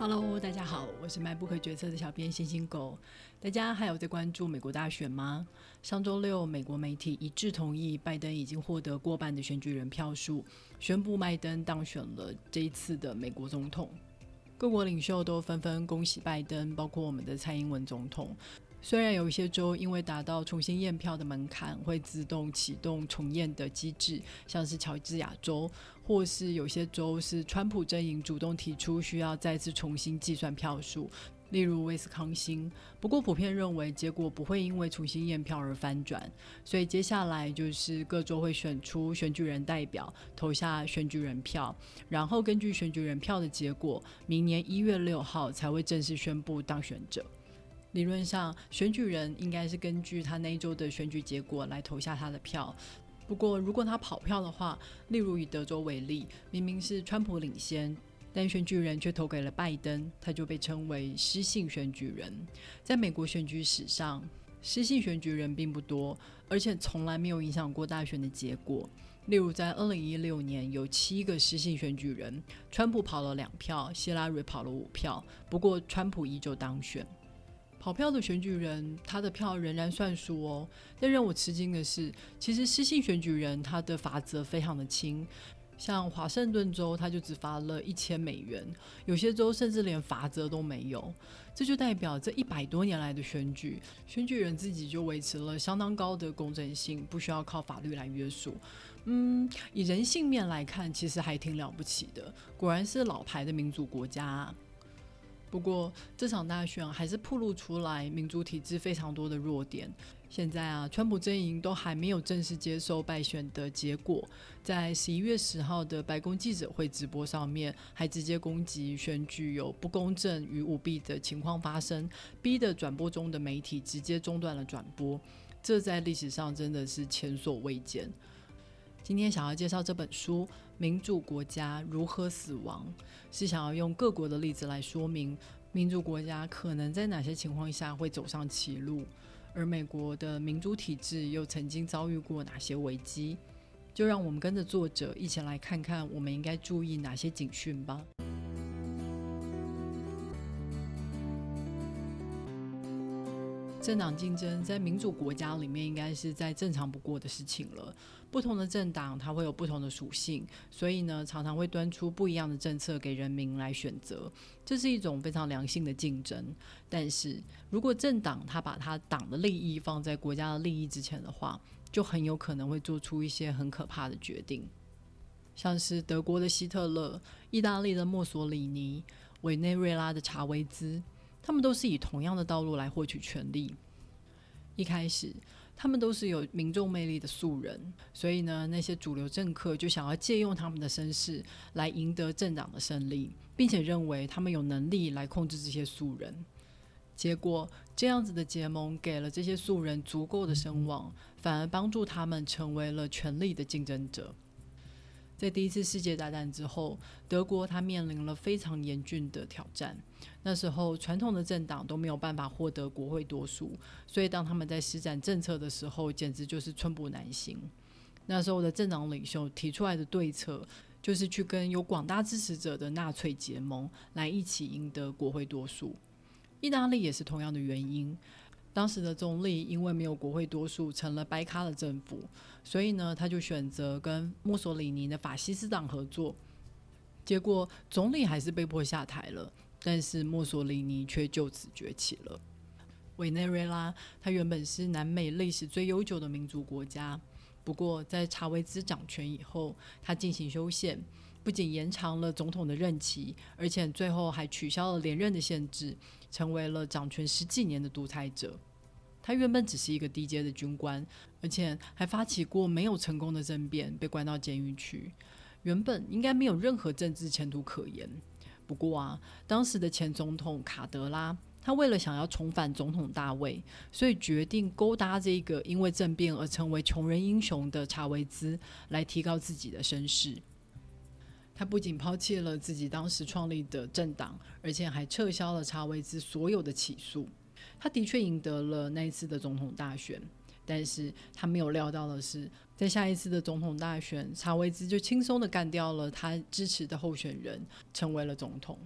Hello，大家好，我是迈不可决策的小编星星狗。大家还有在关注美国大选吗？上周六，美国媒体一致同意拜登已经获得过半的选举人票数，宣布拜登当选了这一次的美国总统。各国领袖都纷纷恭喜拜登，包括我们的蔡英文总统。虽然有一些州因为达到重新验票的门槛，会自动启动重验的机制，像是乔治亚州，或是有些州是川普阵营主动提出需要再次重新计算票数，例如威斯康星。不过普遍认为结果不会因为重新验票而翻转，所以接下来就是各州会选出选举人代表，投下选举人票，然后根据选举人票的结果，明年一月六号才会正式宣布当选者。理论上，选举人应该是根据他那一周的选举结果来投下他的票。不过，如果他跑票的话，例如以德州为例，明明是川普领先，但选举人却投给了拜登，他就被称为失信选举人。在美国选举史上，失信选举人并不多，而且从来没有影响过大选的结果。例如，在二零一六年，有七个失信选举人，川普跑了两票，希拉瑞跑了五票，不过川普依旧当选。跑票的选举人，他的票仍然算数哦。但让我吃惊的是，其实失信选举人他的罚则非常的轻，像华盛顿州他就只罚了一千美元，有些州甚至连罚则都没有。这就代表这一百多年来的选举，选举人自己就维持了相当高的公正性，不需要靠法律来约束。嗯，以人性面来看，其实还挺了不起的。果然是老牌的民主国家。不过这场大选还是暴露出来民主体制非常多的弱点。现在啊，川普阵营都还没有正式接受败选的结果，在十一月十号的白宫记者会直播上面，还直接攻击选举有不公正与舞弊的情况发生，逼得转播中的媒体直接中断了转播。这在历史上真的是前所未见。今天想要介绍这本书《民主国家如何死亡》，是想要用各国的例子来说明民主国家可能在哪些情况下会走上歧路，而美国的民主体制又曾经遭遇过哪些危机。就让我们跟着作者一起来看看，我们应该注意哪些警讯吧。政党竞争在民主国家里面应该是再正常不过的事情了。不同的政党它会有不同的属性，所以呢常常会端出不一样的政策给人民来选择，这是一种非常良性的竞争。但是如果政党它把它党的利益放在国家的利益之前的话，就很有可能会做出一些很可怕的决定，像是德国的希特勒、意大利的墨索里尼、委内瑞拉的查韦兹。他们都是以同样的道路来获取权力。一开始，他们都是有民众魅力的素人，所以呢，那些主流政客就想要借用他们的身世来赢得政党的胜利，并且认为他们有能力来控制这些素人。结果，这样子的结盟给了这些素人足够的声望，反而帮助他们成为了权力的竞争者。在第一次世界大战之后，德国它面临了非常严峻的挑战。那时候，传统的政党都没有办法获得国会多数，所以当他们在施展政策的时候，简直就是寸步难行。那时候的政党领袖提出来的对策，就是去跟有广大支持者的纳粹结盟，来一起赢得国会多数。意大利也是同样的原因。当时的总理因为没有国会多数，成了掰咖的政府，所以呢，他就选择跟墨索里尼的法西斯党合作。结果总理还是被迫下台了，但是墨索里尼却就此崛起了。委内瑞拉，它原本是南美历史最悠久的民族国家，不过在查韦兹掌权以后，他进行修宪，不仅延长了总统的任期，而且最后还取消了连任的限制，成为了掌权十几年的独裁者。他原本只是一个低阶的军官，而且还发起过没有成功的政变，被关到监狱去。原本应该没有任何政治前途可言。不过啊，当时的前总统卡德拉，他为了想要重返总统大位，所以决定勾搭这个因为政变而成为穷人英雄的查韦兹，来提高自己的声势。他不仅抛弃了自己当时创立的政党，而且还撤销了查韦兹所有的起诉。他的确赢得了那一次的总统大选，但是他没有料到的是，在下一次的总统大选，查韦兹就轻松的干掉了他支持的候选人，成为了总统。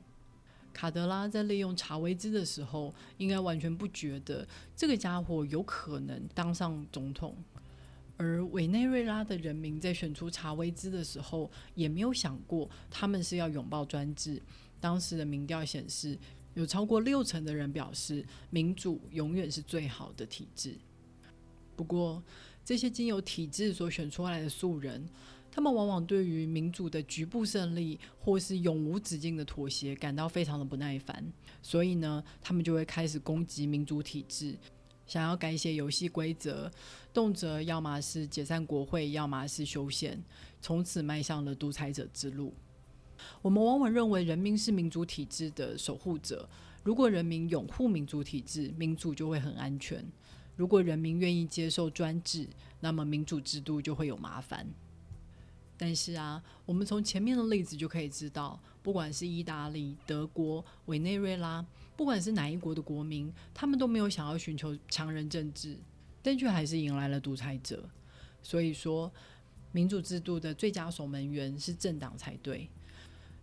卡德拉在利用查韦兹的时候，应该完全不觉得这个家伙有可能当上总统。而委内瑞拉的人民在选出查韦兹的时候，也没有想过他们是要拥抱专制。当时的民调显示，有超过六成的人表示，民主永远是最好的体制。不过，这些经由体制所选出来的素人，他们往往对于民主的局部胜利或是永无止境的妥协感到非常的不耐烦，所以呢，他们就会开始攻击民主体制。想要改写游戏规则，动辄要么是解散国会，要么是修宪，从此迈向了独裁者之路。我们往往认为人民是民主体制的守护者，如果人民拥护民主体制，民主就会很安全；如果人民愿意接受专制，那么民主制度就会有麻烦。但是啊，我们从前面的例子就可以知道，不管是意大利、德国、委内瑞拉。不管是哪一国的国民，他们都没有想要寻求强人政治，但却还是迎来了独裁者。所以说，民主制度的最佳守门员是政党才对。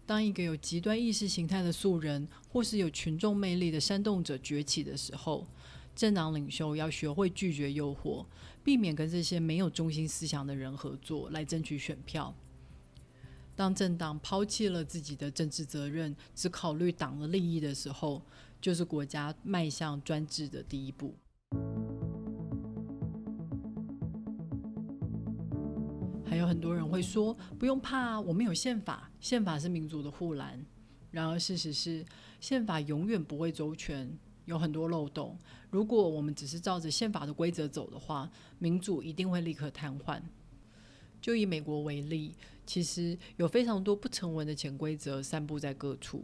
当一个有极端意识形态的素人，或是有群众魅力的煽动者崛起的时候，政党领袖要学会拒绝诱惑，避免跟这些没有中心思想的人合作来争取选票。当政党抛弃了自己的政治责任，只考虑党的利益的时候，就是国家迈向专制的第一步。还有很多人会说：“不用怕，我们有宪法，宪法是民主的护栏。”然而，事实是，宪法永远不会周全，有很多漏洞。如果我们只是照着宪法的规则走的话，民主一定会立刻瘫痪。就以美国为例，其实有非常多不成文的潜规则散布在各处。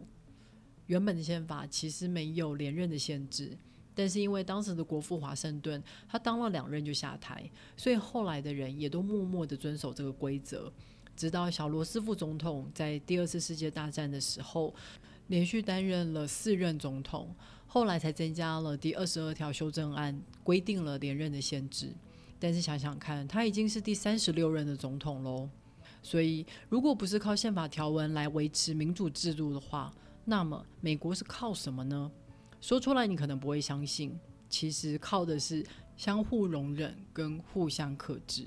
原本的宪法其实没有连任的限制，但是因为当时的国父华盛顿他当了两任就下台，所以后来的人也都默默的遵守这个规则。直到小罗斯福总统在第二次世界大战的时候，连续担任了四任总统，后来才增加了第二十二条修正案，规定了连任的限制。但是想想看，他已经是第三十六任的总统喽。所以，如果不是靠宪法条文来维持民主制度的话，那么美国是靠什么呢？说出来你可能不会相信，其实靠的是相互容忍跟互相克制。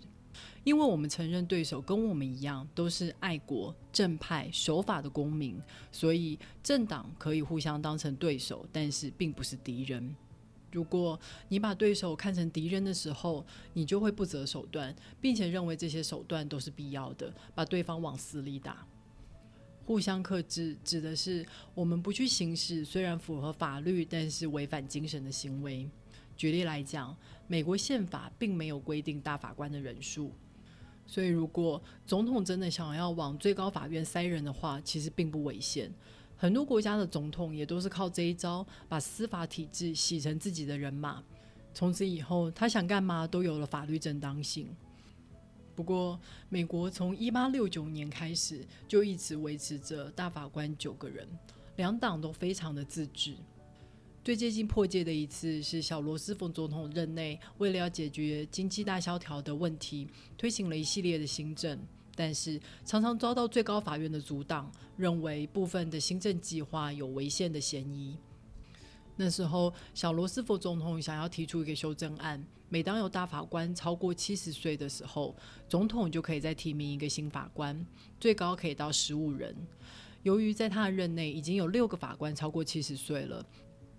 因为我们承认对手跟我们一样都是爱国、正派、守法的公民，所以政党可以互相当成对手，但是并不是敌人。如果你把对手看成敌人的时候，你就会不择手段，并且认为这些手段都是必要的，把对方往死里打。互相克制指的是我们不去行使虽然符合法律，但是违反精神的行为。举例来讲，美国宪法并没有规定大法官的人数，所以如果总统真的想要往最高法院塞人的话，其实并不违宪。很多国家的总统也都是靠这一招，把司法体制洗成自己的人马。从此以后，他想干嘛都有了法律正当性。不过，美国从一八六九年开始就一直维持着大法官九个人，两党都非常的自治。最接近破戒的一次是小罗斯福总统任内，为了要解决经济大萧条的问题，推行了一系列的新政。但是常常遭到最高法院的阻挡，认为部分的新政计划有违宪的嫌疑。那时候，小罗斯福总统想要提出一个修正案，每当有大法官超过七十岁的时候，总统就可以再提名一个新法官，最高可以到十五人。由于在他的任内已经有六个法官超过七十岁了，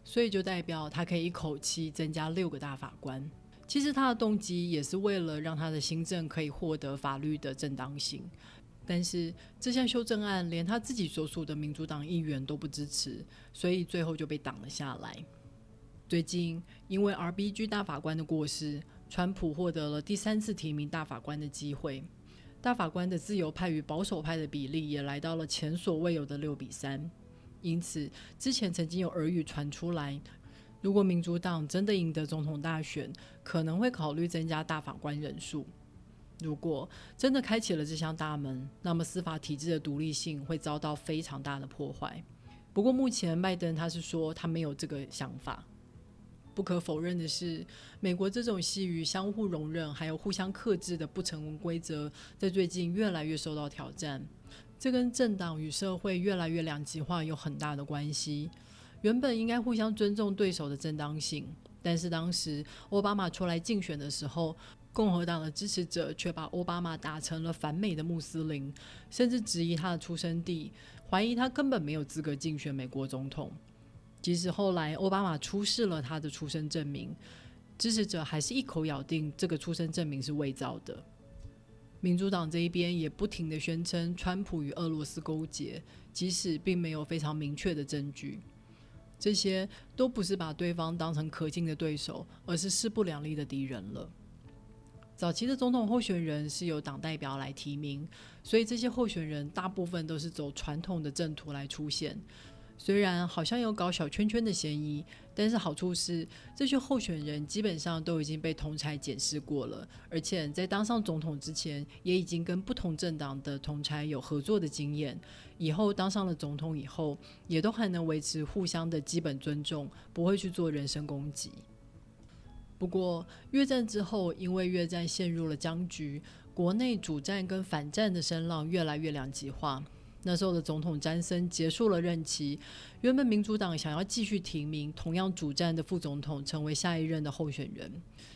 所以就代表他可以一口气增加六个大法官。其实他的动机也是为了让他的新政可以获得法律的正当性，但是这项修正案连他自己所属的民主党议员都不支持，所以最后就被挡了下来。最近因为 RBG 大法官的过世，川普获得了第三次提名大法官的机会，大法官的自由派与保守派的比例也来到了前所未有的六比三，因此之前曾经有耳语传出来。如果民主党真的赢得总统大选，可能会考虑增加大法官人数。如果真的开启了这项大门，那么司法体制的独立性会遭到非常大的破坏。不过目前拜登他是说他没有这个想法。不可否认的是，美国这种系于相互容忍还有互相克制的不成文规则，在最近越来越受到挑战。这跟政党与社会越来越两极化有很大的关系。原本应该互相尊重对手的正当性，但是当时奥巴马出来竞选的时候，共和党的支持者却把奥巴马打成了反美的穆斯林，甚至质疑他的出生地，怀疑他根本没有资格竞选美国总统。即使后来奥巴马出示了他的出生证明，支持者还是一口咬定这个出生证明是伪造的。民主党这一边也不停的宣称川普与俄罗斯勾结，即使并没有非常明确的证据，这些都不是把对方当成可敬的对手，而是势不两立的敌人了。早期的总统候选人是由党代表来提名，所以这些候选人大部分都是走传统的正途来出现。虽然好像有搞小圈圈的嫌疑，但是好处是这些候选人基本上都已经被同才检视过了，而且在当上总统之前，也已经跟不同政党的同才有合作的经验。以后当上了总统以后，也都还能维持互相的基本尊重，不会去做人身攻击。不过越战之后，因为越战陷入了僵局，国内主战跟反战的声浪越来越两极化。那时候的总统詹森结束了任期，原本民主党想要继续提名同样主战的副总统成为下一任的候选人，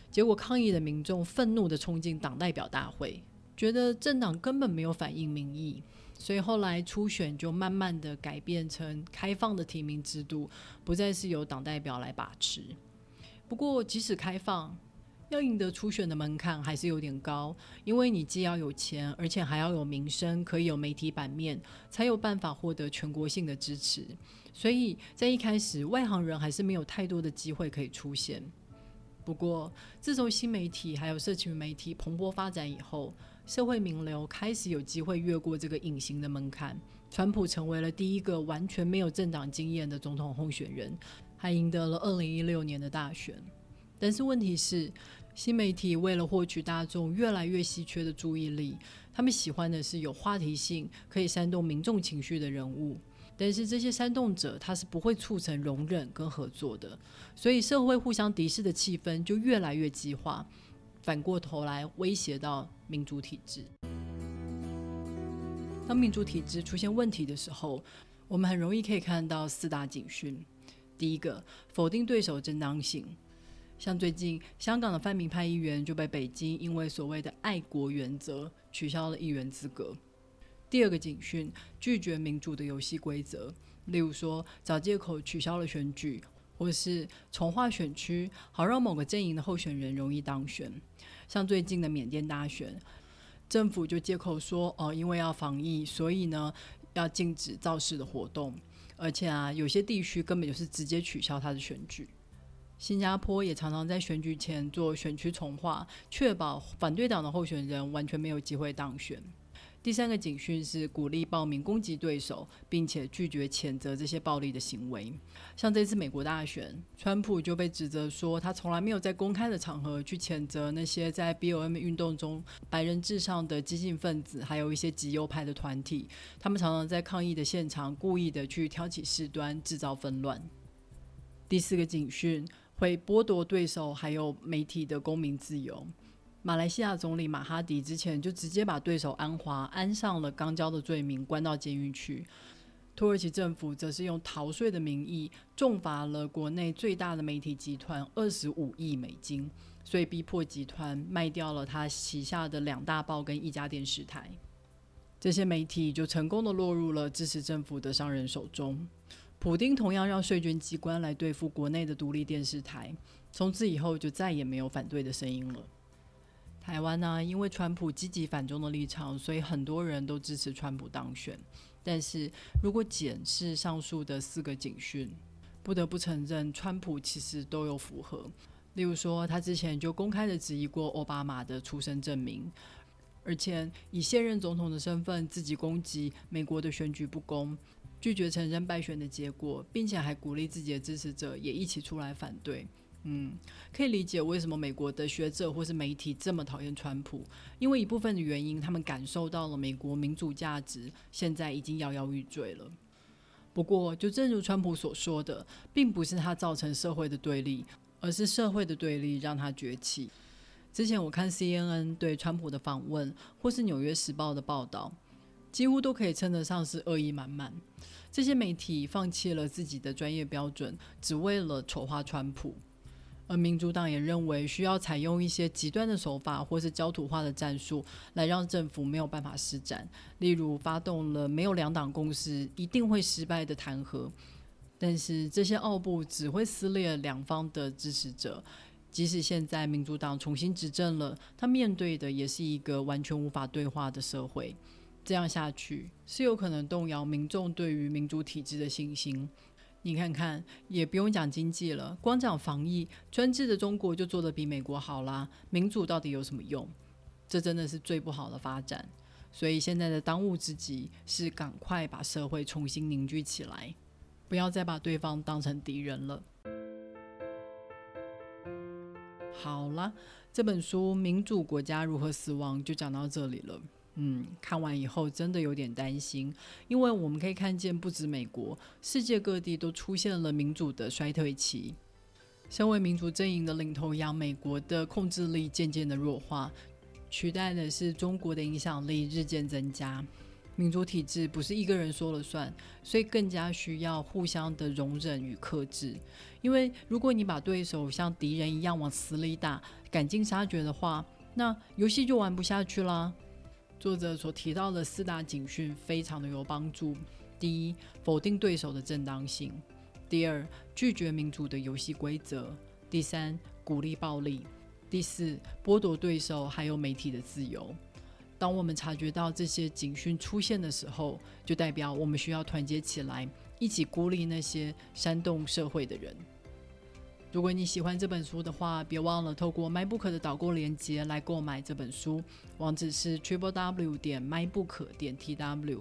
结果抗议的民众愤怒的冲进党代表大会，觉得政党根本没有反映民意，所以后来初选就慢慢的改变成开放的提名制度，不再是由党代表来把持。不过即使开放，要赢得初选的门槛还是有点高，因为你既要有钱，而且还要有名声，可以有媒体版面，才有办法获得全国性的支持。所以在一开始，外行人还是没有太多的机会可以出现。不过，自从新媒体还有社群媒体蓬勃发展以后，社会名流开始有机会越过这个隐形的门槛。川普成为了第一个完全没有政党经验的总统候选人，还赢得了二零一六年的大选。但是问题是。新媒体为了获取大众越来越稀缺的注意力，他们喜欢的是有话题性、可以煽动民众情绪的人物。但是这些煽动者他是不会促成容忍跟合作的，所以社会互相敌视的气氛就越来越激化，反过头来威胁到民主体制。当民主体制出现问题的时候，我们很容易可以看到四大警讯：第一个，否定对手正当性。像最近香港的泛民派议员就被北京因为所谓的爱国原则取消了议员资格。第二个警讯，拒绝民主的游戏规则，例如说找借口取消了选举，或是重划选区，好让某个阵营的候选人容易当选。像最近的缅甸大选，政府就借口说哦，因为要防疫，所以呢要禁止造势的活动，而且啊有些地区根本就是直接取消他的选举。新加坡也常常在选举前做选区重划，确保反对党的候选人完全没有机会当选。第三个警讯是鼓励暴民攻击对手，并且拒绝谴责这些暴力的行为。像这次美国大选，川普就被指责说他从来没有在公开的场合去谴责那些在 B O M 运动中白人至上的激进分子，还有一些极右派的团体，他们常常在抗议的现场故意的去挑起事端，制造纷乱。第四个警讯。会剥夺对手还有媒体的公民自由。马来西亚总理马哈迪之前就直接把对手安华安上了肛交的罪名，关到监狱去。土耳其政府则是用逃税的名义重罚了国内最大的媒体集团二十五亿美金，所以逼迫集团卖掉了他旗下的两大报跟一家电视台。这些媒体就成功的落入了支持政府的商人手中。普丁同样让税捐机关来对付国内的独立电视台，从此以后就再也没有反对的声音了。台湾呢，因为川普积极反中的立场，所以很多人都支持川普当选。但是如果检视上述的四个警讯，不得不承认，川普其实都有符合。例如说，他之前就公开的质疑过奥巴马的出生证明，而且以现任总统的身份自己攻击美国的选举不公。拒绝承认败选的结果，并且还鼓励自己的支持者也一起出来反对。嗯，可以理解为什么美国的学者或是媒体这么讨厌川普，因为一部分的原因，他们感受到了美国民主价值现在已经摇摇欲坠了。不过，就正如川普所说的，并不是他造成社会的对立，而是社会的对立让他崛起。之前我看 CNN 对川普的访问，或是《纽约时报》的报道。几乎都可以称得上是恶意满满。这些媒体放弃了自己的专业标准，只为了丑化川普。而民主党也认为需要采用一些极端的手法，或是焦土化的战术，来让政府没有办法施展。例如，发动了没有两党共识一定会失败的弹劾。但是这些奥布只会撕裂两方的支持者。即使现在民主党重新执政了，他面对的也是一个完全无法对话的社会。这样下去是有可能动摇民众对于民主体制的信心。你看看，也不用讲经济了，光讲防疫，专制的中国就做得比美国好啦。民主到底有什么用？这真的是最不好的发展。所以现在的当务之急是赶快把社会重新凝聚起来，不要再把对方当成敌人了。好了，这本书《民主国家如何死亡》就讲到这里了。嗯，看完以后真的有点担心，因为我们可以看见，不止美国，世界各地都出现了民主的衰退期。身为民主阵营的领头羊，美国的控制力渐渐的弱化，取代的是中国的影响力日渐增加。民主体制不是一个人说了算，所以更加需要互相的容忍与克制。因为如果你把对手像敌人一样往死里打，赶尽杀绝的话，那游戏就玩不下去啦。作者所提到的四大警讯非常的有帮助：第一，否定对手的正当性；第二，拒绝民主的游戏规则；第三，鼓励暴力；第四，剥夺对手还有媒体的自由。当我们察觉到这些警讯出现的时候，就代表我们需要团结起来，一起孤立那些煽动社会的人。如果你喜欢这本书的话，别忘了透过 MyBook 的导购链接来购买这本书，网址是 triple w 点 mybook 点 tw。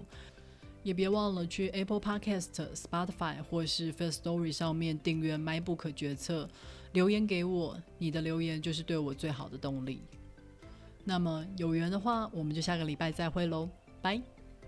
也别忘了去 Apple Podcast、Spotify 或是 First Story 上面订阅 MyBook 决策，留言给我，你的留言就是对我最好的动力。那么有缘的话，我们就下个礼拜再会喽，拜。